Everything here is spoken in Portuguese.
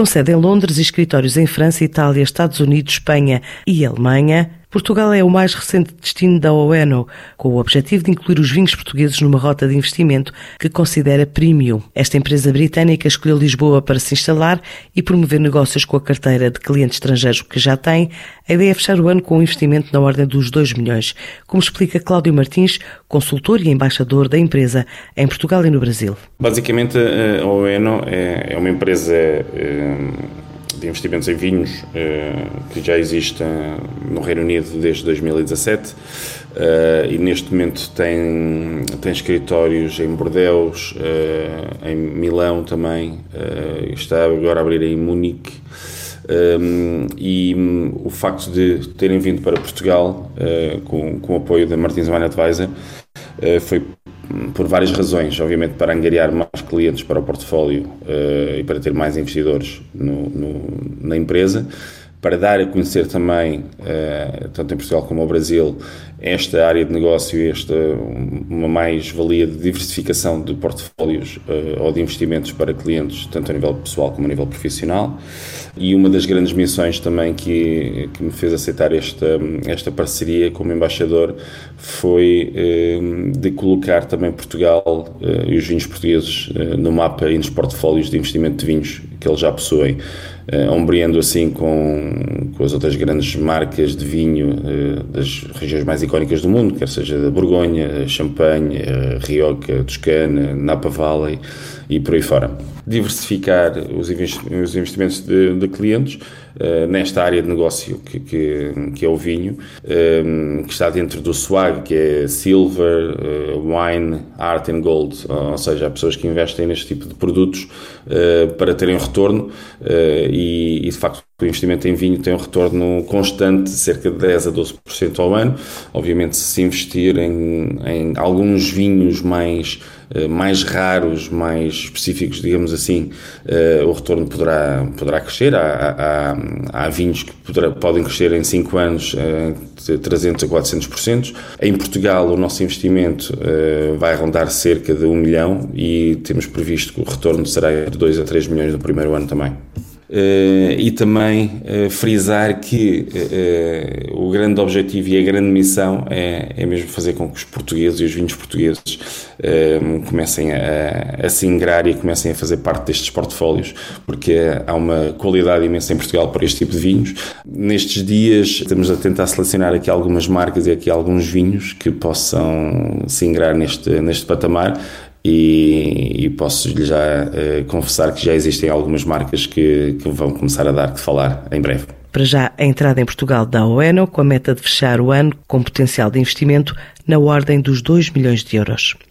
com sede em Londres e escritórios em França, Itália, Estados Unidos, Espanha e Alemanha, Portugal é o mais recente destino da Oeno, com o objetivo de incluir os vinhos portugueses numa rota de investimento que considera premium. Esta empresa britânica escolheu Lisboa para se instalar e promover negócios com a carteira de clientes estrangeiros que já tem. A ideia é fechar o ano com um investimento na ordem dos 2 milhões, como explica Cláudio Martins, consultor e embaixador da empresa em Portugal e no Brasil. Basicamente, a Oeno é, é uma empresa eh, de investimentos em vinhos, eh, que já existe no Reino Unido desde 2017 eh, e neste momento tem, tem escritórios em Bordeaux, eh, em Milão também, está agora a abrir em Munique. Um, e um, o facto de terem vindo para Portugal uh, com, com o apoio da Martins Wine Advisor foi por várias razões, obviamente para angariar mais clientes para o portfólio uh, e para ter mais investidores no, no, na empresa, para dar a conhecer também, uh, tanto em Portugal como no Brasil, esta área de negócio, esta uma mais-valia de diversificação de portfólios uh, ou de investimentos para clientes, tanto a nível pessoal como a nível profissional. E uma das grandes missões também que, que me fez aceitar esta, esta parceria como embaixador foi uh, de colocar também Portugal e os vinhos portugueses no mapa e nos portfólios de investimento de vinhos que eles já possuem uh, ombreando assim com, com as outras grandes marcas de vinho uh, das regiões mais icónicas do mundo, quer seja da Borgonha, Champagne, uh, Rioja, Toscana, Napa Valley e por aí fora. Diversificar os, investimentos de, de clientes uh, nesta área de negócio que, que, que é o vinho, um, que está dentro do SWAG, que é Silver, Wine, Art and Gold, ou seja, há pessoas que investem neste tipo de produtos para terem retorno e de facto o investimento em vinho tem um retorno constante de cerca de 10 a 12% ao ano. Obviamente, se investir em, em alguns vinhos mais, eh, mais raros, mais específicos, digamos assim, uh, o retorno poderá, poderá crescer. Há, há, há vinhos que poderá, podem crescer em 5 anos uh, de 300 a 400%. Em Portugal, o nosso investimento vai rondar cerca de 1 milhão e temos previsto que o retorno será de 2 a 3 milhões no primeiro ano também. Uh, e também uh, frisar que uh, o grande objetivo e a grande missão é, é mesmo fazer com que os portugueses e os vinhos portugueses comecem a, a se ingrar e comecem a fazer parte destes portfólios, porque há uma qualidade imensa em Portugal para este tipo de vinhos. Nestes dias estamos a tentar selecionar aqui algumas marcas e aqui alguns vinhos que possam se ingrar neste, neste patamar e, e posso-lhe já uh, confessar que já existem algumas marcas que, que vão começar a dar que falar em breve. Para já, a entrada em Portugal da OENO, com a meta de fechar o ano com potencial de investimento na ordem dos 2 milhões de euros.